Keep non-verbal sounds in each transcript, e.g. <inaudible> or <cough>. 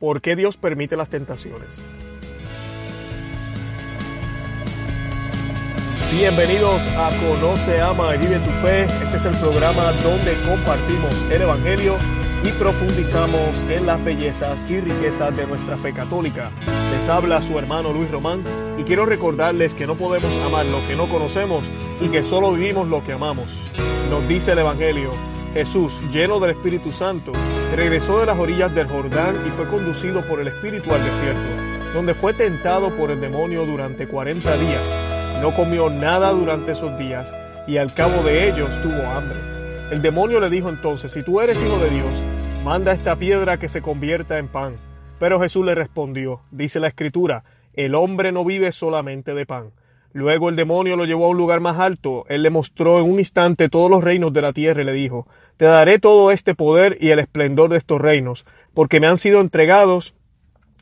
¿Por qué Dios permite las tentaciones? Bienvenidos a Conoce, Ama y Vive tu Fe. Este es el programa donde compartimos el Evangelio y profundizamos en las bellezas y riquezas de nuestra fe católica. Les habla su hermano Luis Román y quiero recordarles que no podemos amar lo que no conocemos y que solo vivimos lo que amamos. Nos dice el Evangelio, Jesús, lleno del Espíritu Santo, regresó de las orillas del Jordán y fue conducido por el Espíritu al desierto, donde fue tentado por el demonio durante 40 días. No comió nada durante esos días y al cabo de ellos tuvo hambre. El demonio le dijo entonces, si tú eres hijo de Dios, manda esta piedra que se convierta en pan. Pero Jesús le respondió, dice la escritura, el hombre no vive solamente de pan. Luego el demonio lo llevó a un lugar más alto. Él le mostró en un instante todos los reinos de la tierra y le dijo, Te daré todo este poder y el esplendor de estos reinos, porque me han sido entregados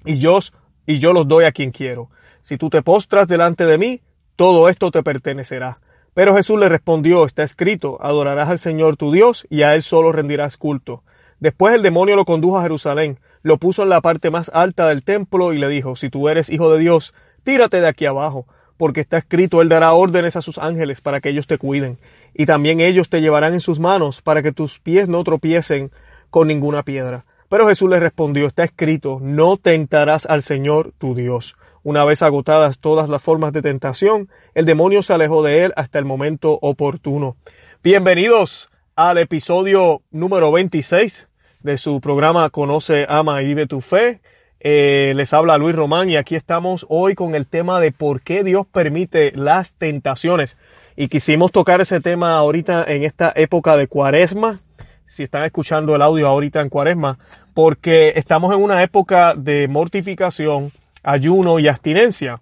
y yo, y yo los doy a quien quiero. Si tú te postras delante de mí, todo esto te pertenecerá. Pero Jesús le respondió, está escrito, adorarás al Señor tu Dios y a Él solo rendirás culto. Después el demonio lo condujo a Jerusalén, lo puso en la parte más alta del templo y le dijo, si tú eres hijo de Dios, tírate de aquí abajo porque está escrito, Él dará órdenes a sus ángeles para que ellos te cuiden, y también ellos te llevarán en sus manos para que tus pies no tropiecen con ninguna piedra. Pero Jesús le respondió, está escrito, no tentarás al Señor tu Dios. Una vez agotadas todas las formas de tentación, el demonio se alejó de él hasta el momento oportuno. Bienvenidos al episodio número 26 de su programa Conoce, Ama y Vive tu Fe. Eh, les habla Luis Román y aquí estamos hoy con el tema de por qué Dios permite las tentaciones. Y quisimos tocar ese tema ahorita en esta época de cuaresma, si están escuchando el audio ahorita en cuaresma, porque estamos en una época de mortificación, ayuno y abstinencia.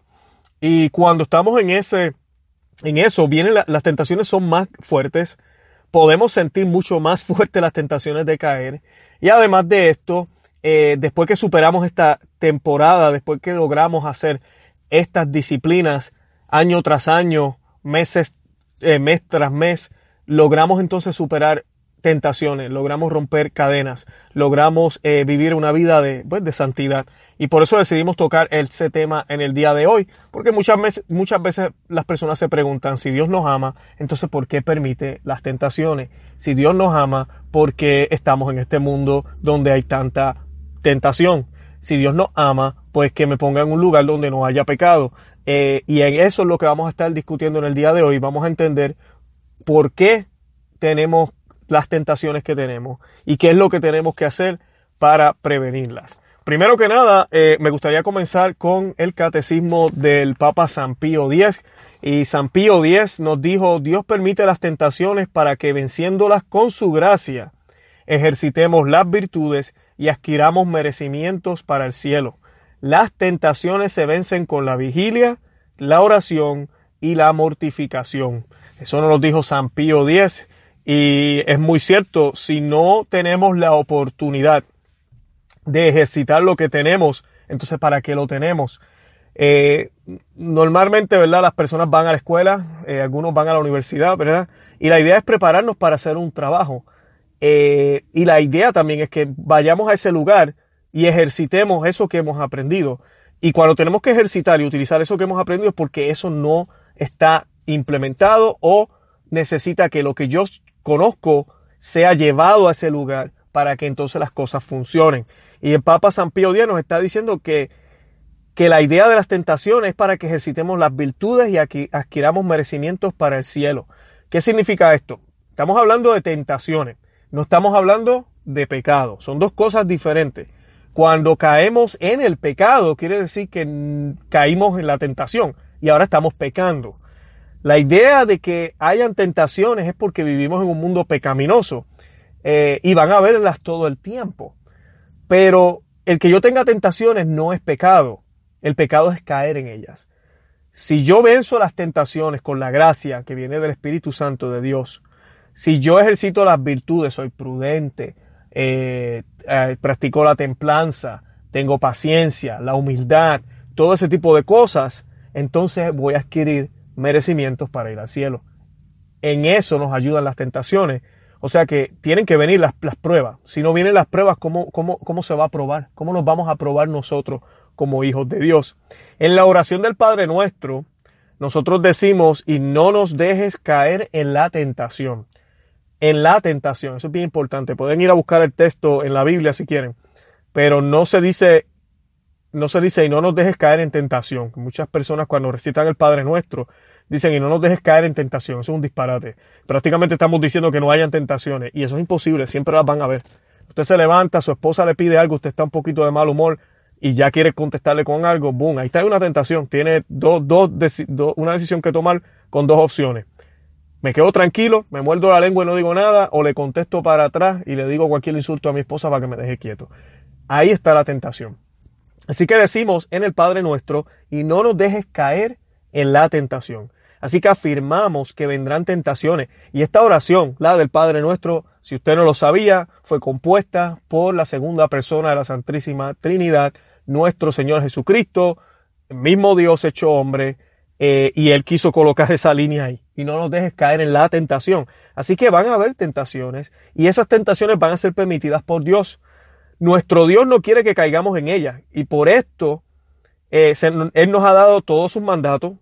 Y cuando estamos en ese, en eso, vienen las tentaciones son más fuertes, podemos sentir mucho más <laughs> fuertes las tentaciones de caer. Y además de esto, eh, después que superamos esta temporada, después que logramos hacer estas disciplinas año tras año, eh, mes tras mes, logramos entonces superar tentaciones, logramos romper cadenas, logramos eh, vivir una vida de, pues, de santidad. Y por eso decidimos tocar ese tema en el día de hoy, porque muchas veces, muchas veces las personas se preguntan si Dios nos ama, entonces ¿por qué permite las tentaciones? Si Dios nos ama, ¿por qué estamos en este mundo donde hay tanta tentación. Si Dios nos ama, pues que me ponga en un lugar donde no haya pecado. Eh, y en eso es lo que vamos a estar discutiendo en el día de hoy. Vamos a entender por qué tenemos las tentaciones que tenemos y qué es lo que tenemos que hacer para prevenirlas. Primero que nada, eh, me gustaría comenzar con el catecismo del Papa San Pío X. Y San Pío X nos dijo, Dios permite las tentaciones para que venciéndolas con su gracia, ejercitemos las virtudes y adquiramos merecimientos para el cielo. Las tentaciones se vencen con la vigilia, la oración y la mortificación. Eso nos lo dijo San Pío X y es muy cierto, si no tenemos la oportunidad de ejercitar lo que tenemos, entonces ¿para qué lo tenemos? Eh, normalmente, ¿verdad? Las personas van a la escuela, eh, algunos van a la universidad, ¿verdad? Y la idea es prepararnos para hacer un trabajo. Eh, y la idea también es que vayamos a ese lugar y ejercitemos eso que hemos aprendido. Y cuando tenemos que ejercitar y utilizar eso que hemos aprendido es porque eso no está implementado o necesita que lo que yo conozco sea llevado a ese lugar para que entonces las cosas funcionen. Y el Papa San Pío X nos está diciendo que, que la idea de las tentaciones es para que ejercitemos las virtudes y adquiramos merecimientos para el cielo. ¿Qué significa esto? Estamos hablando de tentaciones. No estamos hablando de pecado, son dos cosas diferentes. Cuando caemos en el pecado, quiere decir que caímos en la tentación y ahora estamos pecando. La idea de que hayan tentaciones es porque vivimos en un mundo pecaminoso eh, y van a verlas todo el tiempo. Pero el que yo tenga tentaciones no es pecado, el pecado es caer en ellas. Si yo venzo las tentaciones con la gracia que viene del Espíritu Santo de Dios, si yo ejercito las virtudes, soy prudente, eh, eh, practico la templanza, tengo paciencia, la humildad, todo ese tipo de cosas, entonces voy a adquirir merecimientos para ir al cielo. En eso nos ayudan las tentaciones, O sea que tienen que venir las, pruebas. Si no vienen las pruebas, ¿cómo, cómo, ¿cómo se va a probar? ¿Cómo nos vamos a probar nosotros como hijos de Dios? En la oración del Padre nuestro, nosotros decimos, y no nos dejes caer en la tentación. En la tentación, eso es bien importante. Pueden ir a buscar el texto en la Biblia si quieren, pero no se dice, no se dice, y no nos dejes caer en tentación. Muchas personas cuando recitan el Padre nuestro, dicen, y no nos dejes caer en tentación. Eso es un disparate. Prácticamente estamos diciendo que no hayan tentaciones, y eso es imposible, siempre las van a ver. Usted se levanta, su esposa le pide algo, usted está un poquito de mal humor, y ya quiere contestarle con algo, boom, ahí está una tentación. Tiene dos, dos, una decisión que tomar con dos opciones. Me quedo tranquilo, me muerdo la lengua y no digo nada, o le contesto para atrás y le digo cualquier insulto a mi esposa para que me deje quieto. Ahí está la tentación. Así que decimos en el Padre nuestro, y no nos dejes caer en la tentación. Así que afirmamos que vendrán tentaciones. Y esta oración, la del Padre nuestro, si usted no lo sabía, fue compuesta por la segunda persona de la Santísima Trinidad, nuestro Señor Jesucristo, el mismo Dios hecho hombre, eh, y Él quiso colocar esa línea ahí. Y no nos dejes caer en la tentación. Así que van a haber tentaciones, y esas tentaciones van a ser permitidas por Dios. Nuestro Dios no quiere que caigamos en ellas, y por esto eh, Él nos ha dado todos sus mandatos,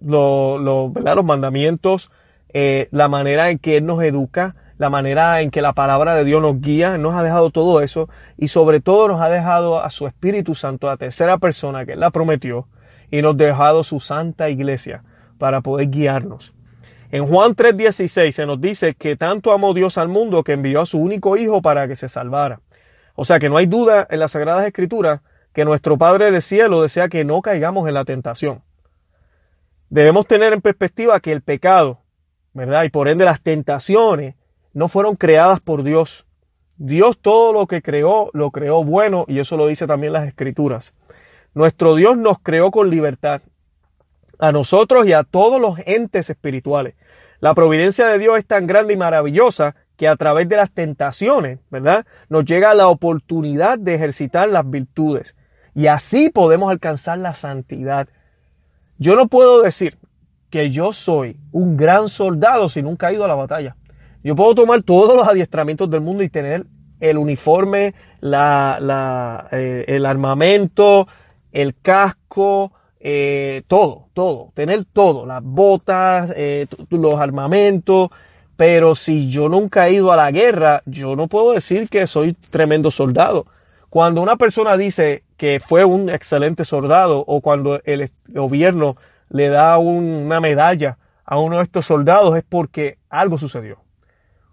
los mandamientos, eh, la manera en que Él nos educa, la manera en que la palabra de Dios nos guía, nos ha dejado todo eso y sobre todo nos ha dejado a su Espíritu Santo, la tercera persona que Él la prometió y nos ha dejado su santa iglesia para poder guiarnos. En Juan 3:16 se nos dice que tanto amó Dios al mundo que envió a su único Hijo para que se salvara. O sea que no hay duda en las Sagradas Escrituras que nuestro Padre del Cielo desea que no caigamos en la tentación. Debemos tener en perspectiva que el pecado, ¿verdad? Y por ende las tentaciones no fueron creadas por Dios. Dios todo lo que creó, lo creó bueno y eso lo dice también las escrituras. Nuestro Dios nos creó con libertad, a nosotros y a todos los entes espirituales. La providencia de Dios es tan grande y maravillosa que a través de las tentaciones, ¿verdad? Nos llega la oportunidad de ejercitar las virtudes y así podemos alcanzar la santidad. Yo no puedo decir que yo soy un gran soldado si nunca he ido a la batalla. Yo puedo tomar todos los adiestramientos del mundo y tener el uniforme, la, eh, el armamento, el casco, eh, todo, todo, tener todo, las botas, eh, los armamentos, pero si yo nunca he ido a la guerra, yo no puedo decir que soy tremendo soldado. Cuando una persona dice que fue un excelente soldado o cuando el gobierno le da una medalla a uno de estos soldados es porque algo sucedió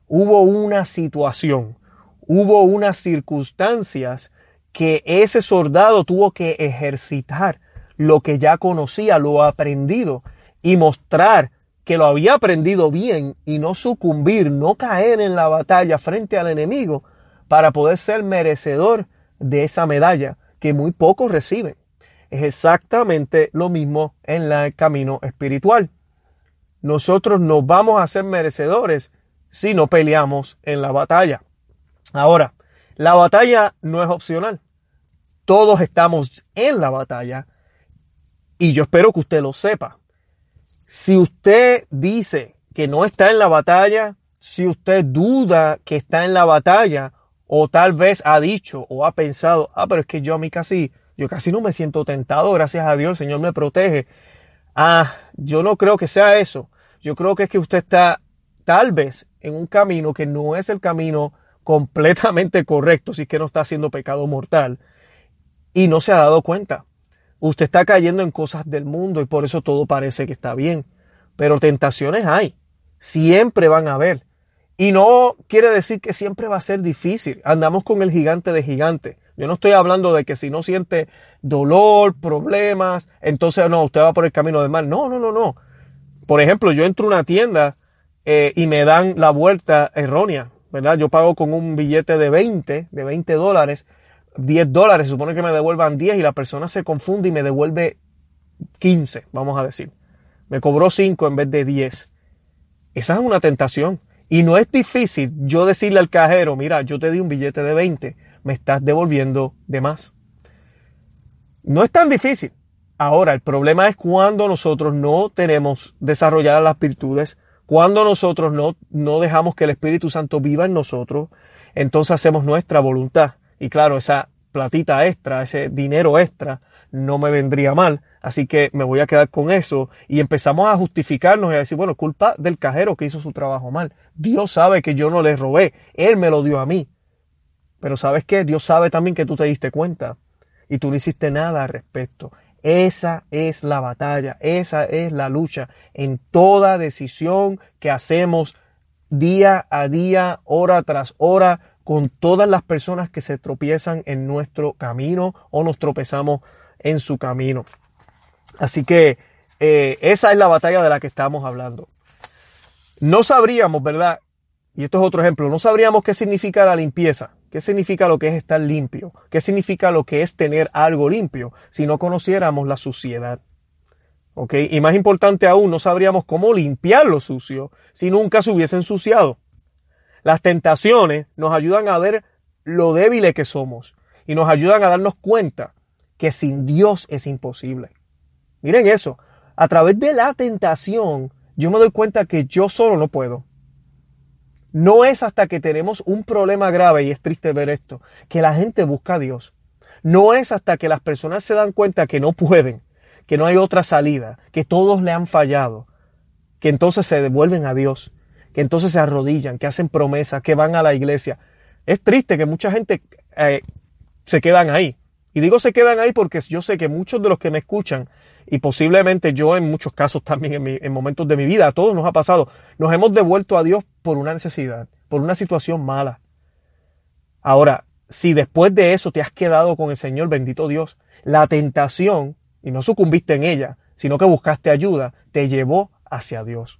hubo una situación, hubo unas circunstancias que ese soldado tuvo que ejercitar lo que ya conocía, lo aprendido y mostrar que lo había aprendido bien y no sucumbir, no caer en la batalla frente al enemigo para poder ser merecedor de esa medalla que muy pocos reciben. Es exactamente lo mismo en el camino espiritual. Nosotros nos vamos a ser merecedores si no peleamos en la batalla. Ahora, la batalla no es opcional. Todos estamos en la batalla y yo espero que usted lo sepa. Si usted dice que no está en la batalla, si usted duda que está en la batalla, o tal vez ha dicho o ha pensado, ah, pero es que yo a mí casi, yo casi no me siento tentado, gracias a Dios, el Señor me protege. Ah, yo no creo que sea eso. Yo creo que es que usted está tal vez en un camino que no es el camino completamente correcto, si es que no está haciendo pecado mortal, y no se ha dado cuenta. Usted está cayendo en cosas del mundo y por eso todo parece que está bien. Pero tentaciones hay, siempre van a haber. Y no quiere decir que siempre va a ser difícil. Andamos con el gigante de gigante. Yo no estoy hablando de que si no siente dolor, problemas, entonces no, usted va por el camino del mal. No, no, no, no. Por ejemplo, yo entro a una tienda eh, y me dan la vuelta errónea, ¿verdad? Yo pago con un billete de 20, de 20 dólares, 10 dólares, se supone que me devuelvan 10 y la persona se confunde y me devuelve 15, vamos a decir. Me cobró 5 en vez de 10. Esa es una tentación. Y no es difícil yo decirle al cajero, mira, yo te di un billete de 20, me estás devolviendo de más. No es tan difícil. Ahora, el problema es cuando nosotros no tenemos desarrolladas las virtudes Cuando nosotros no, no dejamos que el Espíritu Santo viva en nosotros, entonces hacemos nuestra voluntad. Y claro, esa platita extra, ese dinero extra, no me vendría mal. Así que me voy a quedar con eso. Y empezamos a justificarnos y a decir, bueno, culpa del cajero que hizo su trabajo mal. Dios sabe que yo no le robé. Él me lo dio a mí. Pero ¿sabes qué? Dios sabe también que tú te diste cuenta. Y tú no hiciste nada al respecto. Esa es la batalla, esa es la lucha en toda decisión que hacemos día a día, hora tras hora, con todas las personas que se tropiezan en nuestro camino o nos tropezamos en su camino. Así que eh, esa es la batalla de la que estamos hablando. No sabríamos, ¿verdad? Y esto es otro ejemplo, no sabríamos qué significa la limpieza. ¿Qué significa lo que es estar limpio? ¿Qué significa lo que es tener algo limpio si no conociéramos la suciedad? ¿Ok? Y más importante aún, no sabríamos cómo limpiar lo sucio si nunca se hubiese ensuciado. Las tentaciones nos ayudan a ver lo débiles que somos y nos ayudan a darnos cuenta que sin Dios es imposible. Miren eso, a través de la tentación yo me doy cuenta que yo solo no puedo. No es hasta que tenemos un problema grave, y es triste ver esto, que la gente busca a Dios. No es hasta que las personas se dan cuenta que no pueden, que no hay otra salida, que todos le han fallado, que entonces se devuelven a Dios, que entonces se arrodillan, que hacen promesas, que van a la iglesia. Es triste que mucha gente eh, se quedan ahí. Y digo se quedan ahí porque yo sé que muchos de los que me escuchan y posiblemente yo en muchos casos también en, momentos de mi vida, a todos nos ha pasado, nos hemos devuelto a Dios por una necesidad, por una situación mala. Ahora, si después de eso te has quedado con el Señor, bendito Dios, la tentación, y no sucumbiste en ella, sino que buscaste ayuda, te llevó hacia Dios.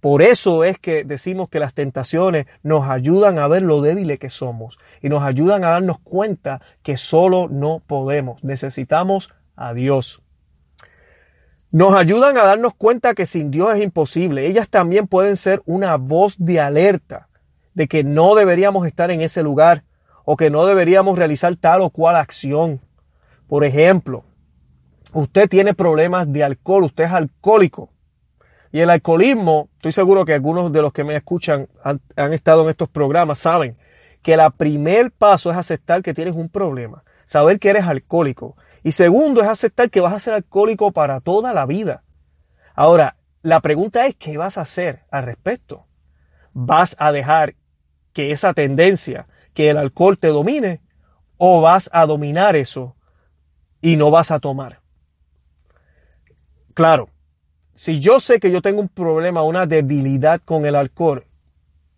Por eso es que decimos que las tentaciones nos ayudan a ver lo débiles que somos y nos ayudan a darnos cuenta que solo no podemos. Necesitamos a Dios nos ayudan a darnos cuenta que sin Dios es imposible. Ellas también pueden ser una voz de alerta de que no deberíamos estar en ese lugar o que no deberíamos realizar tal o cual acción. Por ejemplo, usted tiene problemas de alcohol, usted es alcohólico. Y el alcoholismo, estoy seguro que algunos de los que me escuchan han, estado en estos programas, saben que el primer paso es aceptar que tienes un problema, saber que eres alcohólico y segundo es aceptar que vas a ser alcohólico para toda la vida. Ahora, la pregunta es, ¿qué vas a hacer al respecto? ¿Vas a dejar que esa tendencia, que el alcohol te domine? ¿O vas a dominar eso y no vas a tomar? Claro, si yo sé que yo tengo un problema, una debilidad con el alcohol,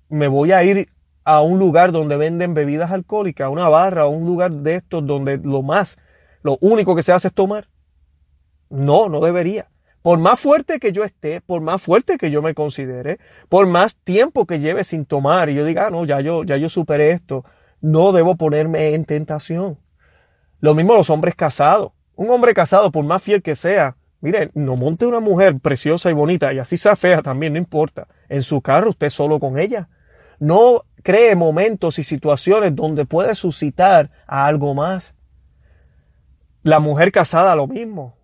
me voy a ir a un lugar donde venden bebidas alcohólicas, a una barra, a un lugar de estos donde lo más lo único que se hace es tomar. No, no debería. Por más fuerte que yo esté, por más fuerte que yo me considere, por más tiempo que lleve sin tomar y yo diga, ah, no, ya yo, ya yo superé esto, no debo ponerme en tentación. Lo mismo los hombres casados. Un hombre casado, por más fiel que sea, mire, no monte una mujer preciosa y bonita y así sea fea también, no importa. En su carro usted solo con ella. No cree momentos y situaciones donde puede suscitar a algo más. La mujer casada, lo mismo.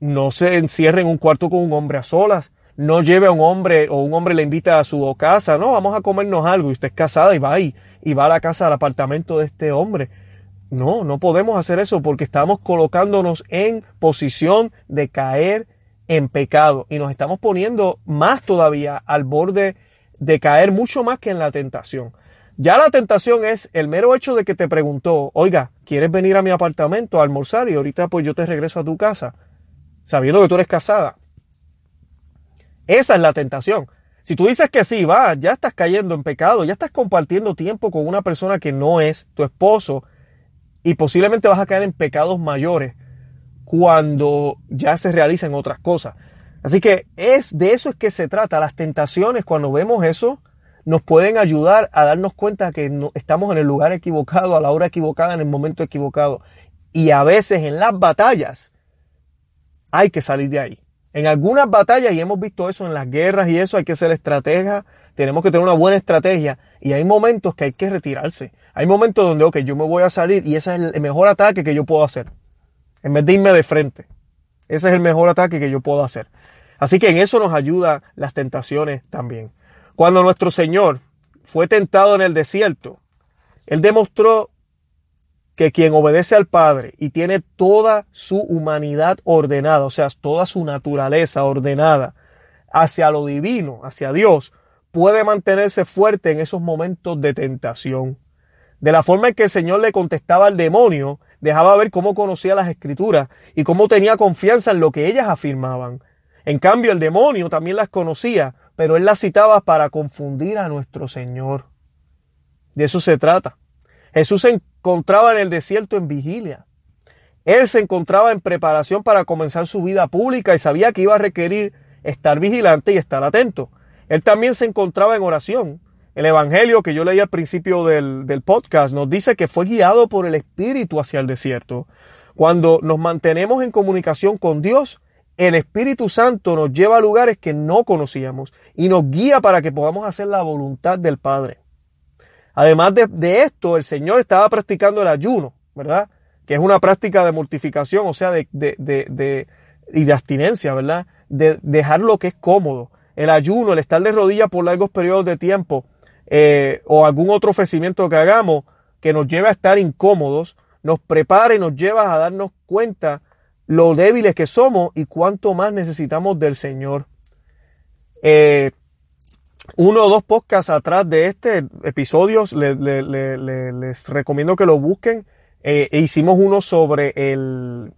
No se encierre en un cuarto con un hombre a solas. No lleve a un hombre o un hombre le invita a su casa. No, vamos a comernos algo. Y usted es casada y va ahí. Y va a la casa, al apartamento de este hombre. No, no podemos hacer eso porque estamos colocándonos en posición de caer en pecado. Y nos estamos poniendo más todavía al borde de caer mucho más que en la tentación. Ya la tentación es el mero hecho de que te preguntó, oiga, ¿quieres venir a mi apartamento a almorzar y ahorita pues yo te regreso a tu casa? Sabiendo que tú eres casada. Esa es la tentación. Si tú dices que sí, va, ya estás cayendo en pecado, ya estás compartiendo tiempo con una persona que no es tu esposo y posiblemente vas a caer en pecados mayores cuando ya se realicen otras cosas. Así que es de eso es que se trata. Las tentaciones, cuando vemos eso, nos pueden ayudar a darnos cuenta que estamos en el lugar equivocado, a la hora equivocada, en el momento equivocado. Y a veces en las batallas hay que salir de ahí. En algunas batallas, y hemos visto eso en las guerras y eso, hay que ser estratega, tenemos que tener una buena estrategia. Y hay momentos que hay que retirarse. Hay momentos donde, ok, yo me voy a salir y ese es el mejor ataque que yo puedo hacer. En vez de irme de frente. Ese es el mejor ataque que yo puedo hacer. Así que en eso nos ayuda las tentaciones también. Cuando nuestro Señor fue tentado en el desierto, Él demostró que quien obedece al Padre y tiene toda su humanidad ordenada, o sea, toda su naturaleza ordenada hacia lo divino, hacia Dios, puede mantenerse fuerte en esos momentos de tentación. De la forma en que el Señor le contestaba al demonio, dejaba ver cómo conocía las escrituras y cómo tenía confianza en lo que ellas afirmaban. En cambio, el demonio también las conocía, pero él las citaba para confundir a nuestro Señor. De eso se trata. Jesús se encontraba en el desierto en vigilia. Él se encontraba en preparación para comenzar su vida pública y sabía que iba a requerir estar vigilante y estar atento. Él también se encontraba en oración. El Evangelio que yo leí al principio del, del podcast nos dice que fue guiado por el Espíritu hacia el desierto. Cuando nos mantenemos en comunicación con Dios, el Espíritu Santo nos lleva a lugares que no conocíamos y nos guía para que podamos hacer la voluntad del Padre. Además de, esto, el Señor estaba practicando el ayuno, ¿verdad? Que es una práctica de mortificación, o sea, de, de, y de abstinencia, ¿verdad? De dejar lo que es cómodo. El ayuno, el estar de rodillas por largos periodos de tiempo, eh, o algún otro ofrecimiento que hagamos que nos lleve a estar incómodos, nos prepara y nos lleva a darnos cuenta lo débiles que somos y cuánto más necesitamos del Señor. Eh, uno o dos podcasts atrás de este episodio, les recomiendo que lo busquen. Eh, e hicimos uno sobre el,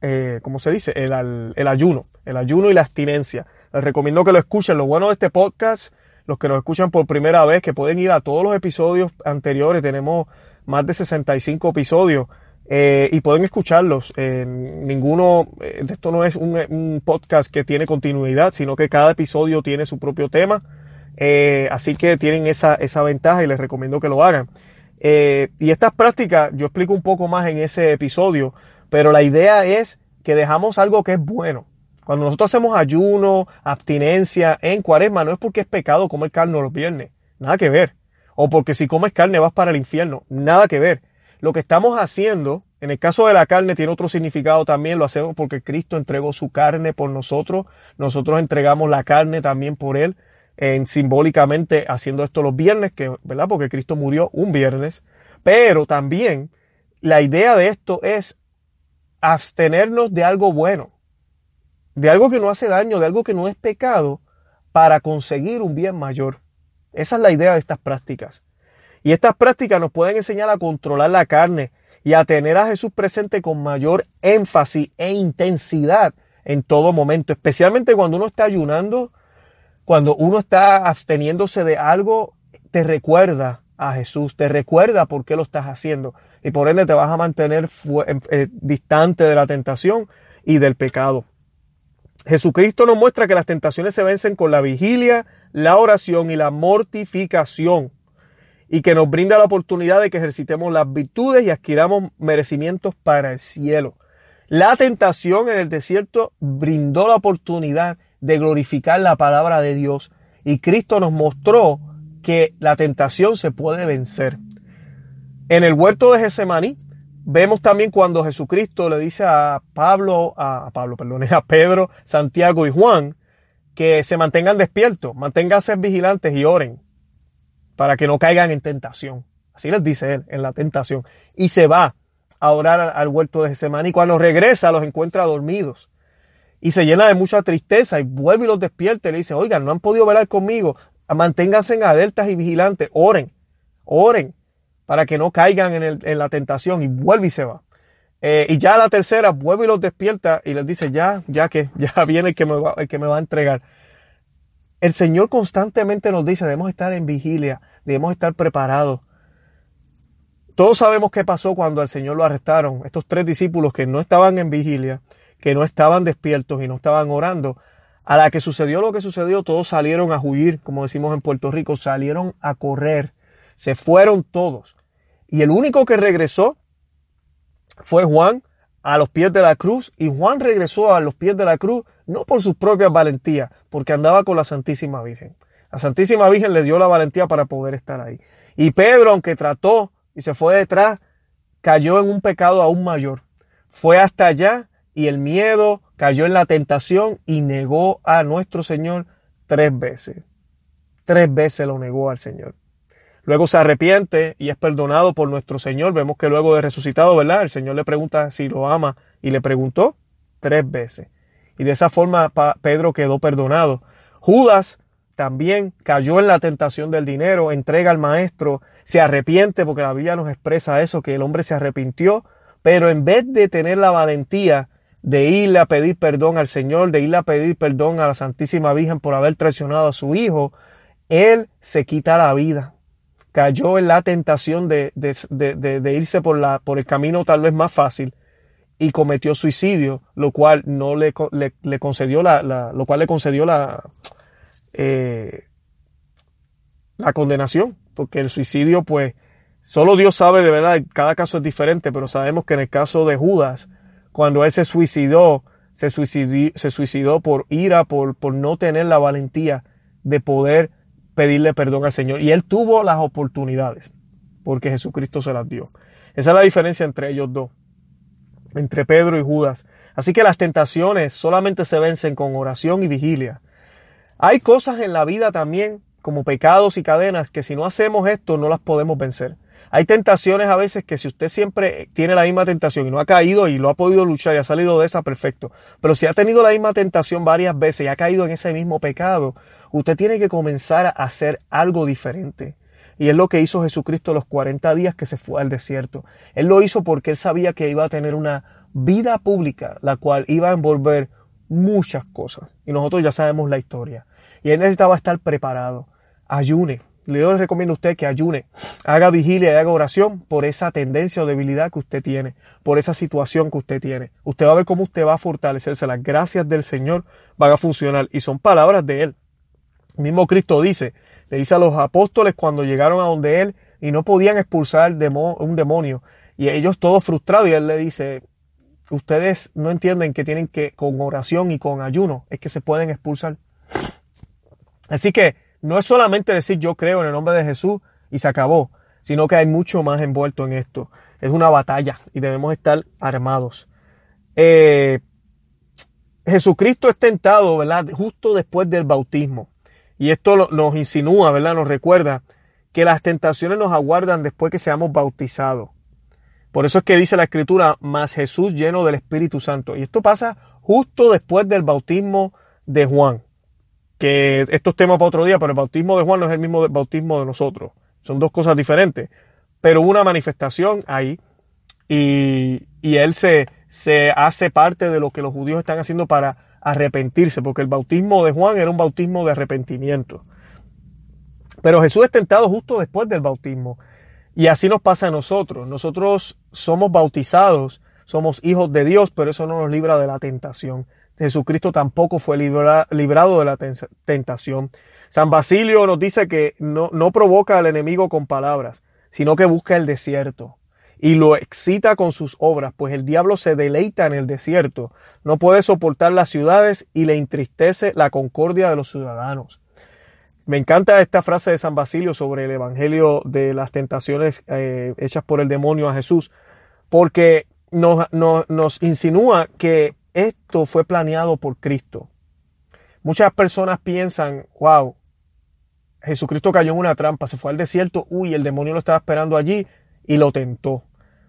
eh, ¿cómo se dice? El, el, ayuno, el ayuno y la abstinencia. Les recomiendo que lo escuchen. Lo bueno de este podcast, los que nos escuchan por primera vez, que pueden ir a todos los episodios anteriores. Tenemos más de 65 episodios eh, y pueden escucharlos. Eh, ninguno, eh, esto no es un, podcast que tiene continuidad, sino que cada episodio tiene su propio tema. así que tienen esa, esa ventaja y les recomiendo que lo hagan. y estas prácticas, yo explico un poco más en ese episodio, pero la idea es que dejamos algo que es bueno. Cuando nosotros hacemos ayuno, abstinencia en cuaresma, no es porque es pecado comer carne los viernes. Nada que ver. O porque si comes carne vas para el infierno. Nada que ver lo que estamos haciendo, en el caso de la carne tiene otro significado también, lo hacemos porque Cristo entregó su carne por nosotros, nosotros entregamos la carne también por Él, en, simbólicamente haciendo esto los viernes, que, ¿verdad? Porque Cristo murió un viernes, pero también la idea de esto es abstenernos de algo bueno, de algo que no hace daño, de algo que no es pecado, para conseguir un bien mayor. Esa es la idea de estas prácticas. Y estas prácticas nos pueden enseñar a controlar la carne y a tener a Jesús presente con mayor énfasis e intensidad en todo momento, especialmente cuando uno está ayunando, cuando uno está absteniéndose de algo, te recuerda a Jesús, te recuerda por qué lo estás haciendo y por ende te vas a mantener eh, distante de la tentación y del pecado. Jesucristo nos muestra que las tentaciones se vencen con la vigilia, la oración y la mortificación y que nos brinda la oportunidad de que ejercitemos las virtudes y adquiramos merecimientos para el cielo. La tentación en el desierto brindó la oportunidad de glorificar la palabra de Dios y Cristo nos mostró que la tentación se puede vencer. En el huerto de Getsemaní vemos también cuando Jesucristo le dice a Pablo, a Pablo, perdón, a Pedro, Santiago y Juan que se mantengan despiertos, manténganse vigilantes y oren para que no caigan en tentación. Así les dice él, en la tentación. Y se va a orar al, huerto de Getsemaní. Y cuando regresa los encuentra dormidos. Y se llena de mucha tristeza y vuelve y los despierta y le dice, oigan, no han podido velar conmigo. Manténganse en alertas y vigilantes. Oren, oren para que no caigan en, la tentación. Y vuelve y se va. Eh, y ya la tercera vuelve y los despierta y les dice, ya, ya que, ya <laughs> viene el que me va a entregar. El Señor constantemente nos dice, debemos estar en vigilia, debemos estar preparados. Todos sabemos qué pasó cuando al Señor lo arrestaron. Estos tres discípulos que no estaban en vigilia, que no estaban despiertos y no estaban orando, a la que sucedió lo que sucedió, todos salieron a huir, como decimos en Puerto Rico, salieron a correr, se fueron todos. Y el único que regresó fue Juan a los pies de la cruz, y Juan regresó a los pies de la cruz no por sus propias valentías, porque andaba con la Santísima Virgen. La Santísima Virgen le dio la valentía para poder estar ahí. Y Pedro, aunque trató y se fue detrás, cayó en un pecado aún mayor. Fue hasta allá y el miedo cayó en la tentación y negó a nuestro Señor tres veces. Tres veces lo negó al Señor. Luego se arrepiente y es perdonado por nuestro Señor. Vemos que luego de resucitado, ¿verdad? El Señor le pregunta si lo ama y le preguntó tres veces. Y de esa forma Pedro quedó perdonado. Judas también cayó en la tentación del dinero, entrega al maestro, se arrepiente porque la Biblia nos expresa eso, que el hombre se arrepintió, pero en vez de tener la valentía de irle a pedir perdón al Señor, de irle a pedir perdón a la Santísima Virgen por haber traicionado a su hijo, él se quita la vida. Cayó en la tentación de, irse por, la, por el camino tal vez más fácil y cometió suicidio, lo cual no le, le, concedió la, lo cual le concedió la, eh, la condenación, porque el suicidio, pues, solo Dios sabe de verdad, cada caso es diferente, pero sabemos que en el caso de Judas, cuando él se suicidó, se suicidó, se suicidó por ira, por, por no tener la valentía de poder pedirle perdón al Señor. Y él tuvo las oportunidades, porque Jesucristo se las dio. Esa es la diferencia entre ellos dos, entre Pedro y Judas. Así que las tentaciones solamente se vencen con oración y vigilia. Hay cosas en la vida también, como pecados y cadenas, que si no hacemos esto no las podemos vencer. Hay tentaciones a veces que si usted siempre tiene la misma tentación y no ha caído y lo ha podido luchar y ha salido de esa, perfecto. Pero si ha tenido la misma tentación varias veces y ha caído en ese mismo pecado, usted tiene que comenzar a hacer algo diferente. Y es lo que hizo Jesucristo los 40 días que se fue al desierto. Él lo hizo porque él sabía que iba a tener una vida pública, la cual iba a envolver muchas cosas. Y nosotros ya sabemos la historia. Y él necesitaba estar preparado. Ayune, le recomiendo a usted que ayune, haga vigilia y haga oración por esa tendencia o debilidad que usted tiene, por esa situación que usted tiene. Usted va a ver cómo usted va a fortalecerse. Las gracias del Señor van a funcionar y son palabras de Él. El mismo Cristo dice, le dice a los apóstoles cuando llegaron a donde Él y no podían expulsar un demonio y ellos todos frustrados y Él le dice, ustedes no entienden que tienen que con oración y con ayuno es que se pueden expulsar. Así que no es solamente decir yo creo en el nombre de Jesús y se acabó, sino que hay mucho más envuelto en esto. Es una batalla y debemos estar armados. Eh, Jesucristo es tentado, ¿verdad? Justo después del bautismo. Y esto nos insinúa, ¿verdad? Nos recuerda que las tentaciones nos aguardan después que seamos bautizados. Por eso es que dice la escritura, más Jesús lleno del Espíritu Santo. Y esto pasa justo después del bautismo de Juan que estos temas para otro día, pero el bautismo de Juan no es el mismo bautismo de nosotros. Son dos cosas diferentes. Pero hubo una manifestación ahí y, él se hace parte de lo que los judíos están haciendo para arrepentirse, porque el bautismo de Juan era un bautismo de arrepentimiento. Pero Jesús es tentado justo después del bautismo. Y así nos pasa a nosotros. Nosotros somos bautizados, somos hijos de Dios, pero eso no nos libra de la tentación. Jesucristo tampoco fue librado de la tentación. San Basilio nos dice que no, no provoca al enemigo con palabras, sino que busca el desierto y lo excita con sus obras, pues el diablo se deleita en el desierto, no puede soportar las ciudades y le entristece la concordia de los ciudadanos. Me encanta esta frase de San Basilio sobre el Evangelio de las tentaciones eh, hechas por el demonio a Jesús, porque nos, nos insinúa que esto fue planeado por Cristo. Muchas personas piensan, wow, Jesucristo cayó en una trampa, se fue al desierto, uy, el demonio lo estaba esperando allí y lo tentó.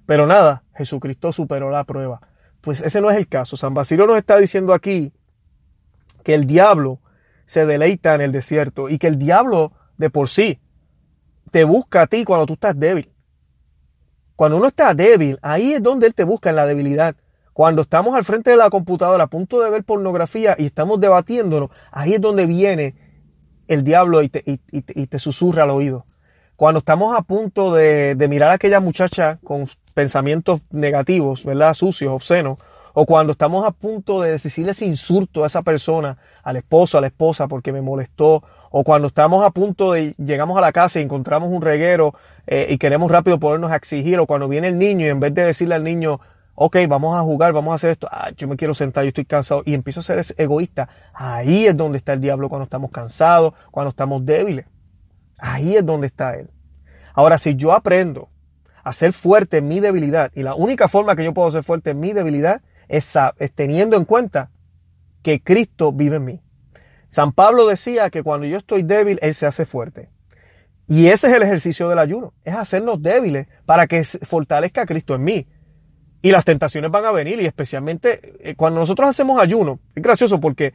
Pero nada, Jesucristo superó la prueba. Pues ese no es el caso. San Basilio nos está diciendo aquí que el diablo se deleita en el desierto y que el diablo de por sí te busca a ti cuando tú estás débil. Cuando uno está débil, ahí es donde él te busca en la debilidad. Cuando estamos al frente de la computadora a punto de ver pornografía y estamos debatiéndonos, ahí es donde viene el diablo y te, susurra al oído. Cuando estamos a punto de, mirar a aquella muchacha con pensamientos negativos, ¿verdad? Sucios, obscenos, o cuando estamos a punto de decirle ese insulto a esa persona, al esposo, a la esposa, porque me molestó, o cuando estamos a punto de, llegamos a la casa y encontramos un reguero eh, y queremos rápido ponernos a exigir, o cuando viene el niño y en vez de decirle al niño, ok, vamos a jugar, vamos a hacer esto, ah, yo me quiero sentar, yo estoy cansado y empiezo a ser egoísta. Ahí es donde está el diablo cuando estamos cansados, cuando estamos débiles. Ahí es donde está él. Ahora, si yo aprendo a ser fuerte en mi debilidad, y la única forma que yo puedo ser fuerte en mi debilidad es, teniendo en cuenta que Cristo vive en mí. San Pablo decía que cuando yo estoy débil, Él se hace fuerte. Y ese es el ejercicio del ayuno, es hacernos débiles para que fortalezca Cristo en mí. Y las tentaciones van a venir y especialmente eh, cuando nosotros hacemos ayuno, es gracioso porque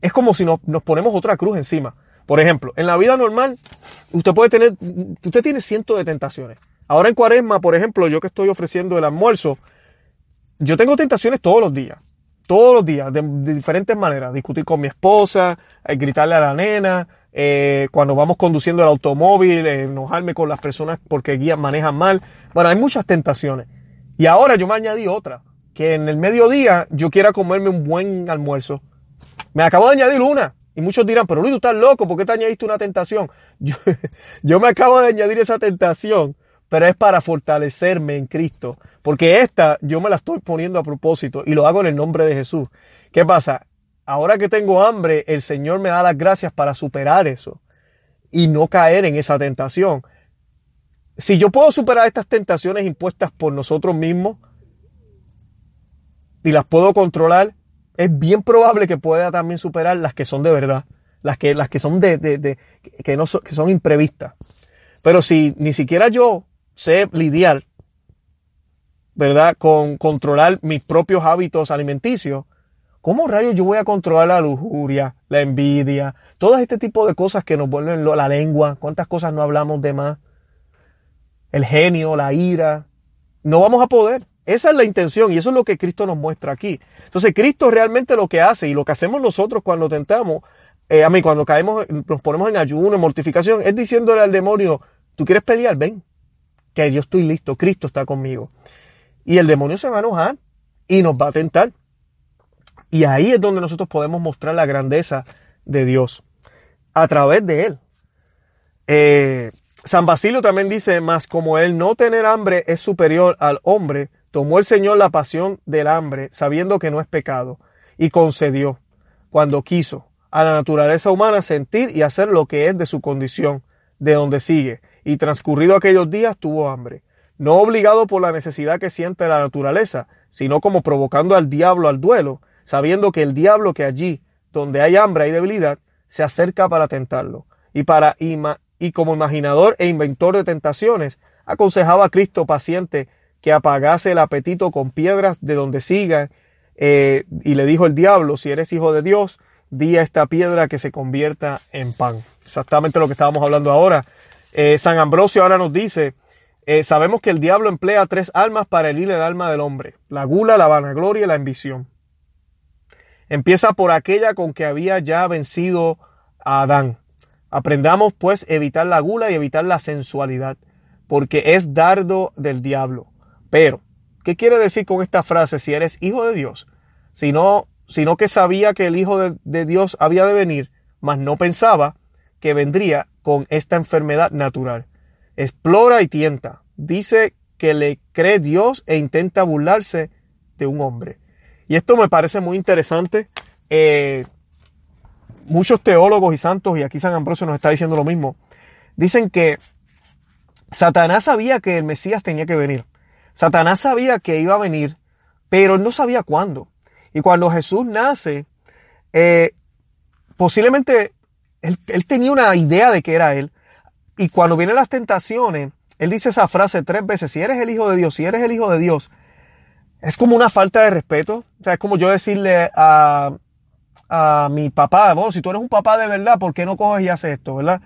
es como si nos, ponemos otra cruz encima. Por ejemplo, en la vida normal, usted puede tener, usted tiene cientos de tentaciones. Ahora en cuaresma, por ejemplo, yo que estoy ofreciendo el almuerzo, yo tengo tentaciones todos los días. Todos los días, de, diferentes maneras. Discutir con mi esposa, eh, gritarle a la nena, eh, cuando vamos conduciendo el automóvil, enojarme con las personas porque guían, manejan mal. Bueno, hay muchas tentaciones. Y ahora yo me añadí otra, que en el mediodía yo quiera comerme un buen almuerzo. Me acabo de añadir una. Y muchos dirán, pero Luis, tú estás loco, ¿por qué te añadiste una tentación? <laughs> Yo me acabo de añadir esa tentación, pero es para fortalecerme en Cristo. Porque esta yo me la estoy poniendo a propósito y lo hago en el nombre de Jesús. ¿Qué pasa? Ahora que tengo hambre, el Señor me da las gracias para superar eso y no caer en esa tentación si yo puedo superar estas tentaciones impuestas por nosotros mismos y las puedo controlar, es bien probable que pueda también superar las que son de verdad, las que, las que son de, de, que, no que son imprevistas. Pero si ni siquiera yo sé lidiar, ¿verdad? Con controlar mis propios hábitos alimenticios, ¿cómo rayos yo voy a controlar la lujuria, la envidia, todo este tipo de cosas que nos vuelven la lengua? ¿Cuántas cosas no hablamos de más? el genio, la ira. No vamos a poder. Esa es la intención y eso es lo que Cristo nos muestra aquí. Entonces Cristo realmente lo que hace y lo que hacemos nosotros cuando tentamos, eh, a mí cuando caemos, nos ponemos en ayuno, en mortificación, es diciéndole al demonio, tú quieres pelear, ven, que yo estoy listo, Cristo está conmigo. Y el demonio se va a enojar y nos va a tentar. Y ahí es donde nosotros podemos mostrar la grandeza de Dios a través de Él. Eh, San Basilio también dice, más como él no tener hambre es superior al hombre, tomó el Señor la pasión del hambre, sabiendo que no es pecado, y concedió, cuando quiso, a la naturaleza humana sentir y hacer lo que es de su condición, de donde sigue, y transcurrido aquellos días tuvo hambre, no obligado por la necesidad que siente la naturaleza, sino como provocando al diablo al duelo, sabiendo que el diablo que allí, donde hay hambre y debilidad, se acerca para tentarlo, y para y como imaginador e inventor de tentaciones, aconsejaba a Cristo paciente que apagase el apetito con piedras de donde siga, eh, y le dijo el diablo, si eres hijo de Dios, di a esta piedra que se convierta en pan. Exactamente lo que estábamos hablando ahora. Eh, San Ambrosio ahora nos dice, eh, sabemos que el diablo emplea tres almas para herir el alma del hombre, la gula, la vanagloria y la ambición. Empieza por aquella con que había ya vencido a Adán, Aprendamos pues evitar la gula y evitar la sensualidad, porque es dardo del diablo. Pero, ¿qué quiere decir con esta frase si eres hijo de Dios? Sino, sino que sabía que el Hijo de, de Dios había de venir, mas no pensaba que vendría con esta enfermedad natural. Explora y tienta. Dice que le cree Dios e intenta burlarse de un hombre. Y esto me parece muy interesante. Eh, muchos teólogos y santos, y aquí San Ambrosio nos está diciendo lo mismo, dicen que Satanás sabía que el Mesías tenía que venir. Satanás sabía que iba a venir, pero no sabía cuándo. Y cuando Jesús nace, eh, posiblemente él, tenía una idea de que era él. Y cuando vienen las tentaciones, él dice esa frase tres veces, si eres el Hijo de Dios, si eres el Hijo de Dios, es como una falta de respeto. O sea, es como yo decirle a, a mi papá, bueno, si tú eres un papá de verdad, ¿por qué no coges y haces esto, verdad?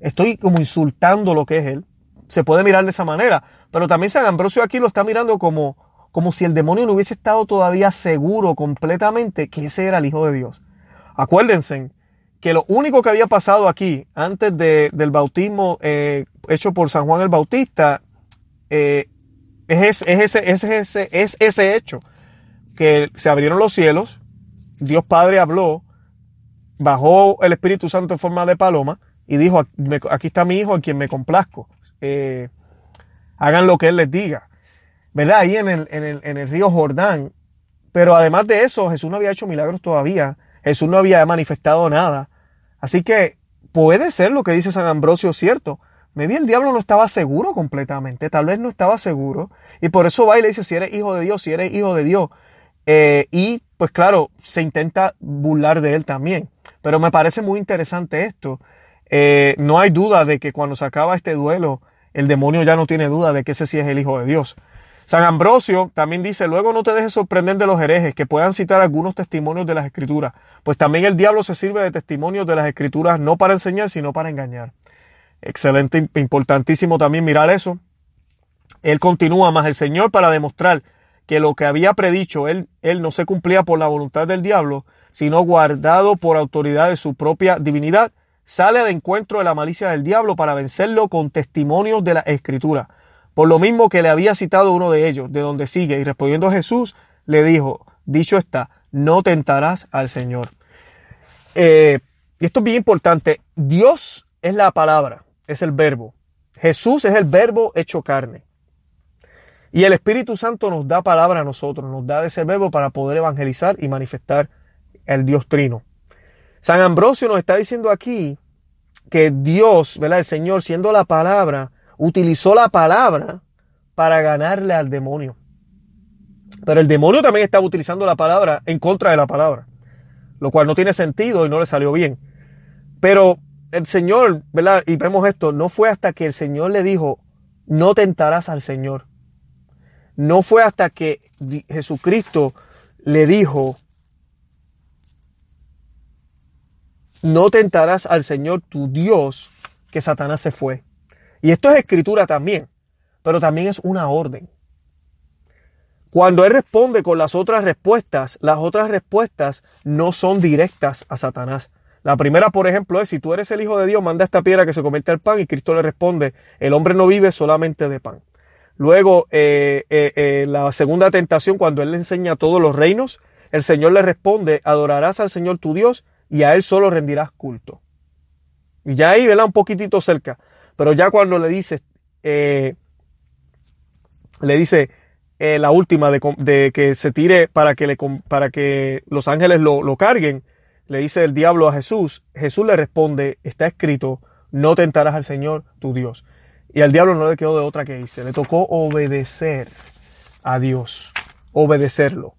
Estoy como insultando lo que es él. Se puede mirar de esa manera. Pero también San Ambrosio aquí lo está mirando como, como si el demonio no hubiese estado todavía seguro completamente que ese era el Hijo de Dios. Acuérdense que lo único que había pasado aquí antes del bautismo eh, hecho por San Juan el Bautista eh, es, es, ese, es, ese, es ese hecho, que se abrieron los cielos, Dios Padre habló, bajó el Espíritu Santo en forma de paloma y dijo, aquí está mi hijo en quien me complazco. Eh, hagan lo que Él les diga. ¿Verdad? Ahí en el, en, el, en el río Jordán. Pero además de eso, Jesús no había hecho milagros todavía. Jesús no había manifestado nada. Así que puede ser lo que dice San Ambrosio cierto. Maybe el diablo no estaba seguro completamente, tal vez no estaba seguro. Y por eso va y le dice, si eres hijo de Dios, si eres hijo de Dios. Eh, y pues claro, se intenta burlar de él también. Pero me parece muy interesante esto. Eh, no hay duda de que cuando se acaba este duelo, el demonio ya no tiene duda de que ese sí es el Hijo de Dios. San Ambrosio también dice, luego no te dejes sorprender de los herejes, que puedan citar algunos testimonios de las escrituras, pues también el diablo se sirve de testimonios de las escrituras no para enseñar, sino para engañar. Excelente, importantísimo también mirar eso. Él continúa más el Señor para demostrar que lo que había predicho él, él no se cumplía por la voluntad del diablo, sino guardado por autoridad de su propia divinidad, sale de encuentro de la malicia del diablo para vencerlo con testimonios de la escritura. Por lo mismo que le había citado uno de ellos, de donde sigue, y respondiendo a Jesús, le dijo, dicho está, no tentarás al Señor. Eh, y esto es bien importante, Dios es la palabra, es el verbo. Jesús es el verbo hecho carne. Y el Espíritu Santo nos da palabra a nosotros, nos da ese verbo para poder evangelizar y manifestar el Dios trino. San Ambrosio nos está diciendo aquí que Dios, ¿verdad? El Señor, siendo la palabra, utilizó la palabra para ganarle al demonio. Pero el demonio también estaba utilizando la palabra en contra de la palabra, lo cual no tiene sentido y no le salió bien. Pero el Señor, ¿verdad? Y vemos esto, no fue hasta que el Señor le dijo, no tentarás al Señor. No fue hasta que Jesucristo le dijo, no tentarás al Señor tu Dios, que Satanás se fue. Y esto es escritura también, pero también es una orden. Cuando Él responde con las otras respuestas, las otras respuestas no son directas a Satanás. La primera, por ejemplo, es si tú eres el Hijo de Dios, manda esta piedra que se convierta al pan y Cristo le responde, el hombre no vive solamente de pan. Luego, eh, eh, eh, la segunda tentación, cuando él le enseña todos los reinos, el Señor le responde, adorarás al Señor tu Dios y a él solo rendirás culto. Y ya ahí, ¿verdad? Un poquitito cerca. Pero ya cuando le dice, le dice la última de, que se tire para que, le, para que los ángeles lo, lo carguen, le dice el diablo a Jesús, Jesús le responde, está escrito, no tentarás al Señor tu Dios. Y al diablo no le quedó de otra que irse. Le tocó obedecer a Dios. Obedecerlo.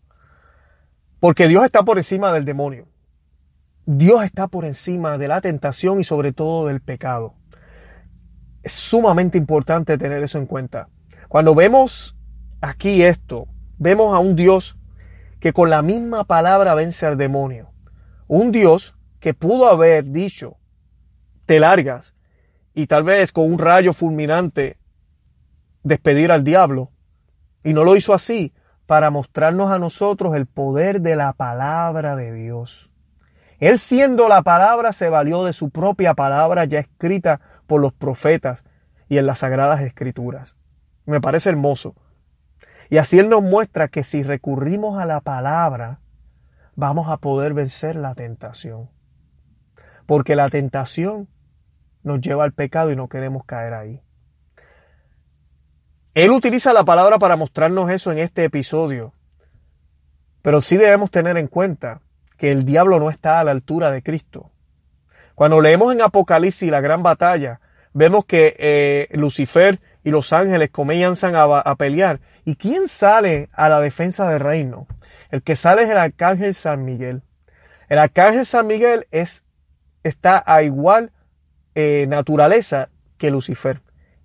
Porque Dios está por encima del demonio. Dios está por encima de la tentación y sobre todo del pecado. Es sumamente importante tener eso en cuenta. Cuando vemos aquí esto, vemos a un Dios que con la misma palabra vence al demonio. Un Dios que pudo haber dicho, te largas, y tal vez con un rayo fulminante despedir al diablo. Y no lo hizo así para mostrarnos a nosotros el poder de la palabra de Dios. Él siendo la palabra se valió de su propia palabra ya escrita por los profetas y en las sagradas escrituras. Me parece hermoso. Y así Él nos muestra que si recurrimos a la palabra, vamos a poder vencer la tentación. Porque la tentación nos lleva al pecado y no queremos caer ahí. Él utiliza la palabra para mostrarnos eso en este episodio. Pero sí debemos tener en cuenta que el diablo no está a la altura de Cristo. Cuando leemos en Apocalipsis la gran batalla, vemos que eh, Lucifer y los ángeles comienzan a, a, pelear. ¿Y quién sale a la defensa del reino? El que sale es el arcángel San Miguel. El arcángel San Miguel es, está a igual eh, naturaleza que Lucifer.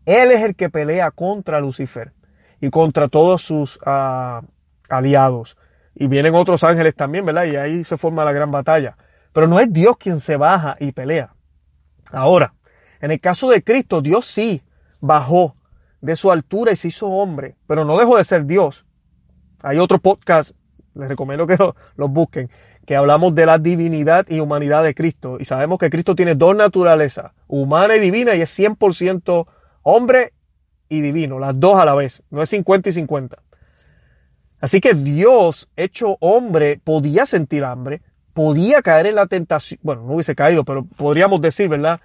Él es el que pelea contra Lucifer y contra todos sus ah, aliados. Y vienen otros ángeles también, ¿verdad? Y ahí se forma la gran batalla. Pero no es Dios quien se baja y pelea. Ahora, en el caso de Cristo, Dios sí bajó de su altura y se hizo hombre, pero no dejó de ser Dios. Hay otro podcast, les recomiendo que los busquen, que hablamos de la divinidad y humanidad de Cristo. Y sabemos que Cristo tiene dos naturalezas, humana y divina, y es 100% hombre y divino, las dos a la vez, no es 50 y 50. Así que Dios, hecho hombre, podía sentir hambre, podía caer en la tentación, bueno, no hubiese caído, pero podríamos decir, ¿verdad?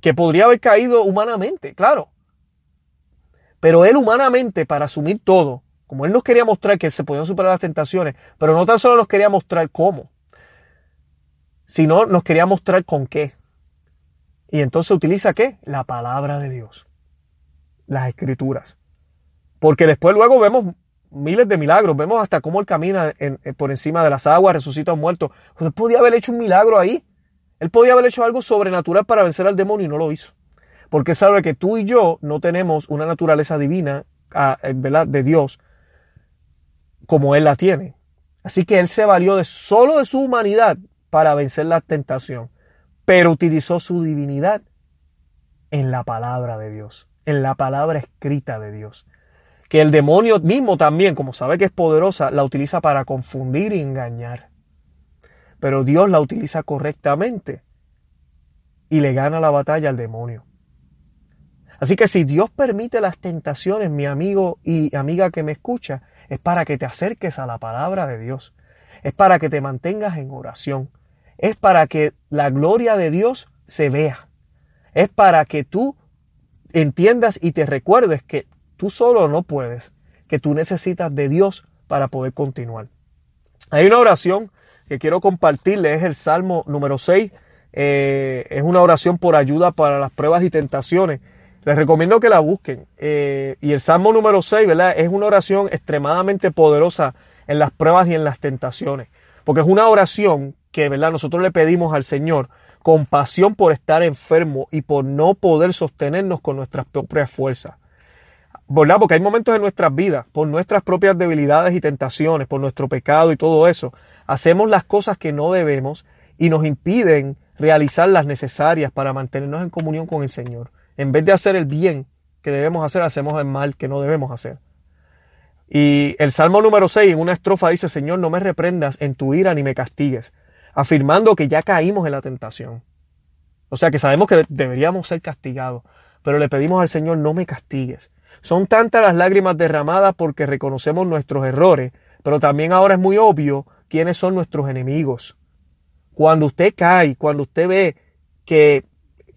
Que podría haber caído humanamente, claro. Pero él humanamente, para asumir todo, como él nos quería mostrar que se podían superar las tentaciones, pero no tan solo nos quería mostrar cómo, sino nos quería mostrar con qué. Y entonces utiliza qué? La palabra de Dios. Las escrituras. Porque después luego vemos miles de milagros. Vemos hasta cómo él camina por encima de las aguas, resucita a un muerto. Él podía haber hecho un milagro ahí. Él podía haber hecho algo sobrenatural para vencer al demonio y no lo hizo. Porque sabe que tú y yo no tenemos una naturaleza divina, ah, ¿verdad? De Dios, como Él la tiene. Así que Él se valió de solo de su humanidad para vencer la tentación, pero utilizó su divinidad en la palabra de Dios, en la palabra escrita de Dios. Que el demonio mismo también, como sabe que es poderosa, la utiliza para confundir y engañar. Pero Dios la utiliza correctamente y le gana la batalla al demonio. Así que si Dios permite las tentaciones, mi amigo y amiga que me escucha, es para que te acerques a la palabra de Dios. Es para que te mantengas en oración. Es para que la gloria de Dios se vea. Es para que tú entiendas y te recuerdes que tú solo no puedes, que tú necesitas de Dios para poder continuar. Hay una oración que quiero compartirle, es el Salmo número 6. Eh, es una oración por ayuda para las pruebas y tentaciones. Les recomiendo que la busquen. Eh, y el Salmo número 6, ¿verdad? Es una oración extremadamente poderosa en las pruebas y en las tentaciones. Porque es una oración que, ¿verdad? Nosotros le pedimos al Señor compasión por estar enfermo y por no poder sostenernos con nuestras propias fuerzas. Porque hay momentos en nuestras vidas, por nuestras propias debilidades y tentaciones, por nuestro pecado y todo eso, hacemos las cosas que no debemos y nos impiden realizar las necesarias para mantenernos en comunión con el Señor. En vez de hacer el bien que debemos hacer, hacemos el mal que no debemos hacer. Y el Salmo número 6 en una estrofa dice, Señor, no me reprendas en tu ira ni me castigues, afirmando que ya caímos en la tentación. O sea que sabemos que deberíamos ser castigados, pero le pedimos al Señor, no me castigues. Son tantas las lágrimas derramadas porque reconocemos nuestros errores, pero también ahora es muy obvio quiénes son nuestros enemigos. Cuando usted cae, cuando usted ve que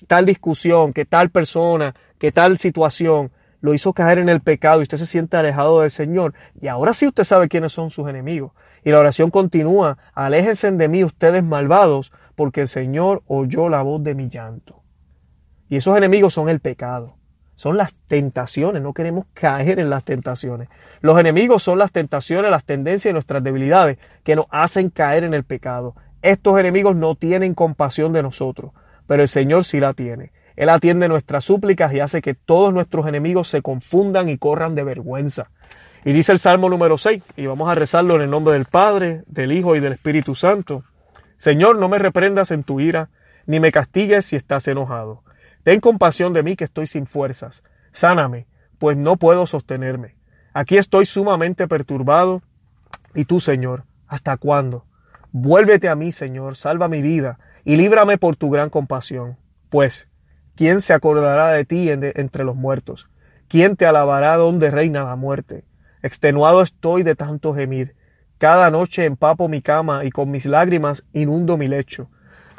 tal discusión, que tal persona, que tal situación lo hizo caer en el pecado y usted se siente alejado del Señor. Y ahora sí usted sabe quiénes son sus enemigos. Y la oración continúa, aléjense de mí ustedes malvados, porque el Señor oyó la voz de mi llanto. Y esos enemigos son el pecado, son las tentaciones, no queremos caer en las tentaciones. Los enemigos son las tentaciones, las tendencias y nuestras debilidades que nos hacen caer en el pecado. Estos enemigos no tienen compasión de nosotros pero el Señor sí la tiene. Él atiende nuestras súplicas y hace que todos nuestros enemigos se confundan y corran de vergüenza. Y dice el Salmo número 6, y vamos a rezarlo en el nombre del Padre, del Hijo y del Espíritu Santo. Señor, no me reprendas en tu ira, ni me castigues si estás enojado. Ten compasión de mí que estoy sin fuerzas. Sáname, pues no puedo sostenerme. Aquí estoy sumamente perturbado. Y tú, Señor, ¿hasta cuándo? Vuélvete a mí, Señor, salva mi vida y líbrame por tu gran compasión. Pues, ¿quién se acordará de ti entre los muertos? ¿Quién te alabará donde reina la muerte? Extenuado estoy de tanto gemir. Cada noche empapo mi cama y con mis lágrimas inundo mi lecho.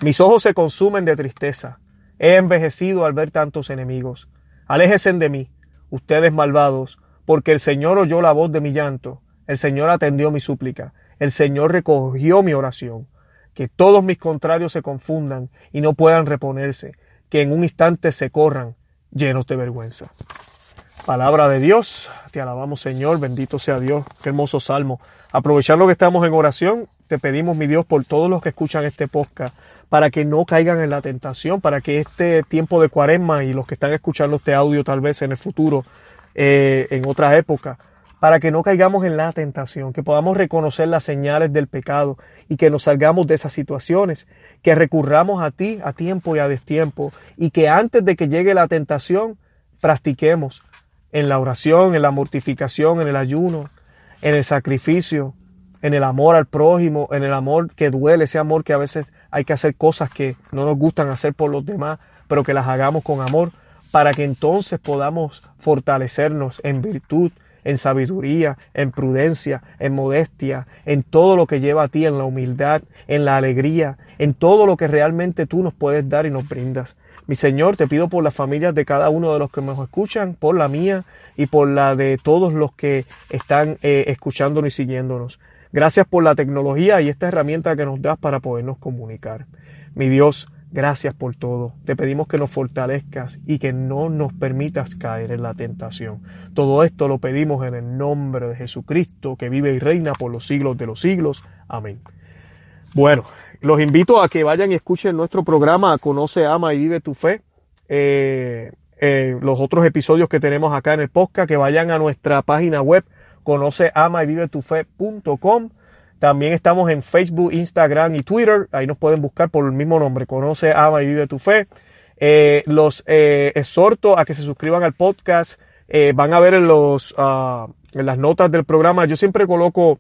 Mis ojos se consumen de tristeza. He envejecido al ver tantos enemigos. Aléjesen de mí, ustedes malvados, porque el Señor oyó la voz de mi llanto, el Señor atendió mi súplica, el Señor recogió mi oración. Que todos mis contrarios se confundan y no puedan reponerse, que en un instante se corran llenos de vergüenza. Palabra de Dios, te alabamos Señor, bendito sea Dios, qué hermoso salmo. Aprovechando que estamos en oración, te pedimos, mi Dios, por todos los que escuchan este podcast, para que no caigan en la tentación, para que este tiempo de cuaresma y los que están escuchando este audio tal vez en el futuro, eh, en otra época, para que no caigamos en la tentación, que podamos reconocer las señales del pecado y que nos salgamos de esas situaciones, que recurramos a ti a tiempo y a destiempo y que antes de que llegue la tentación practiquemos en la oración, en la mortificación, en el ayuno, en el sacrificio, en el amor al prójimo, en el amor que duele, ese amor que a veces hay que hacer cosas que no nos gustan hacer por los demás, pero que las hagamos con amor, para que entonces podamos fortalecernos en virtud en sabiduría, en prudencia, en modestia, en todo lo que lleva a ti, en la humildad, en la alegría, en todo lo que realmente tú nos puedes dar y nos brindas. Mi Señor, te pido por las familias de cada uno de los que nos escuchan, por la mía y por la de todos los que están eh, escuchándonos y siguiéndonos. Gracias por la tecnología y esta herramienta que nos das para podernos comunicar. Mi Dios, Gracias por todo. Te pedimos que nos fortalezcas y que no nos permitas caer en la tentación. Todo esto lo pedimos en el nombre de Jesucristo, que vive y reina por los siglos de los siglos. Amén. Bueno, los invito a que vayan y escuchen nuestro programa Conoce, Ama y Vive tu Fe. Eh, eh, los otros episodios que tenemos acá en el podcast, que vayan a nuestra página web conoce, ama y vive tu fe.com. También estamos en Facebook, Instagram y Twitter. Ahí nos pueden buscar por el mismo nombre, Conoce, Ama y Vive tu Fe. Eh, los eh, exhorto a que se suscriban al podcast. Eh, van a ver en, los, en las notas del programa. Yo siempre coloco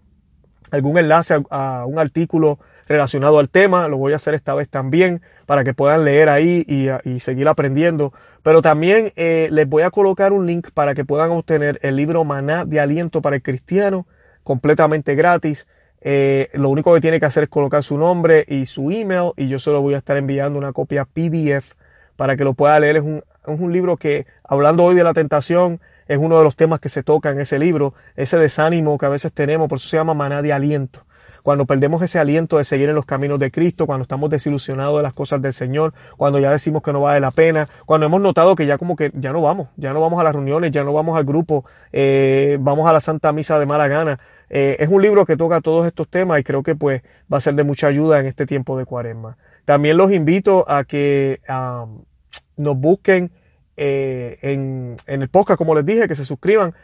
algún enlace a, un artículo relacionado al tema. Lo voy a hacer esta vez también para que puedan leer ahí y, seguir aprendiendo. Pero también eh, les voy a colocar un link para que puedan obtener el libro Maná de Aliento para el Cristiano completamente gratis. Eh, lo único que tiene que hacer es colocar su nombre y su email y yo se lo voy a estar enviando una copia PDF para que lo pueda leer. Es un, es un libro que, hablando hoy de la tentación, es uno de los temas que se toca en ese libro, ese desánimo que a veces tenemos, por eso se llama maná de aliento. Cuando perdemos ese aliento de seguir en los caminos de Cristo, cuando estamos desilusionados de las cosas del Señor, cuando ya decimos que no vale la pena, cuando hemos notado que ya como que ya no vamos, ya no vamos a las reuniones, ya no vamos al grupo, eh, vamos a la Santa Misa de mala gana, eh, es un libro que toca todos estos temas y creo que pues va a ser de mucha ayuda en este tiempo de cuaresma. También los invito a que nos busquen eh, en, en, el podcast, como les dije, que se suscriban.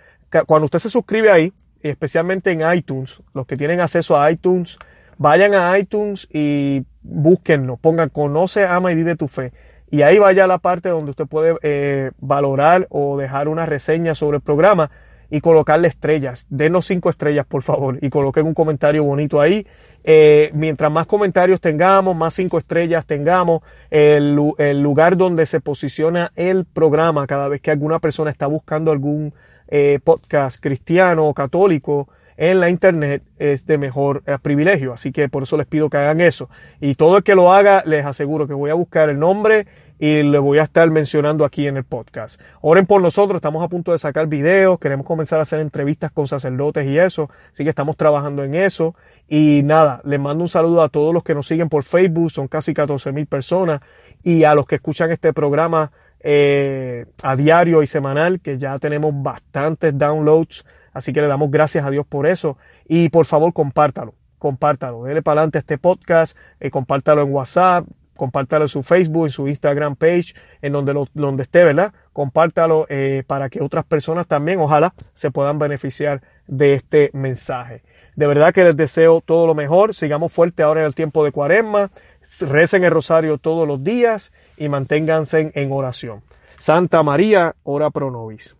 Cuando usted se suscribe ahí, especialmente en iTunes, los que tienen acceso a iTunes, vayan a iTunes y búsquenlo, pongan conoce, ama y vive tu fe. Y ahí vaya la parte donde usted puede eh, valorar o dejar una reseña sobre el programa y colocarle estrellas. Denos cinco estrellas, por favor, y coloquen un comentario bonito ahí. Eh, mientras más comentarios tengamos, más cinco estrellas tengamos, el, el, lugar donde se posiciona el programa cada vez que alguna persona está buscando algún eh, podcast cristiano o católico en la internet es de mejor eh, privilegio. Así que por eso les pido que hagan eso. Y todo el que lo haga, les aseguro que voy a buscar el nombre y le voy a estar mencionando aquí en el podcast. Oren por nosotros, estamos a punto de sacar videos, queremos comenzar a hacer entrevistas con sacerdotes y eso, así que estamos trabajando en eso. Y nada, les mando un saludo a todos los que nos siguen por Facebook, son casi 14 mil personas, y a los que escuchan este programa eh, a diario y semanal, que ya tenemos bastantes downloads, así que le damos gracias a Dios por eso. Y por favor, compártalo, compártalo, dele para adelante este podcast, eh, compártalo en WhatsApp, compártalo en su Facebook, en su Instagram page, en donde, lo, donde esté, ¿verdad? Compártalo eh, para que otras personas también, ojalá, se puedan beneficiar de este mensaje. De verdad que les deseo todo lo mejor. Sigamos fuerte ahora en el tiempo de cuaresma. Recen el rosario todos los días y manténganse en oración. Santa María, ora pro nobis.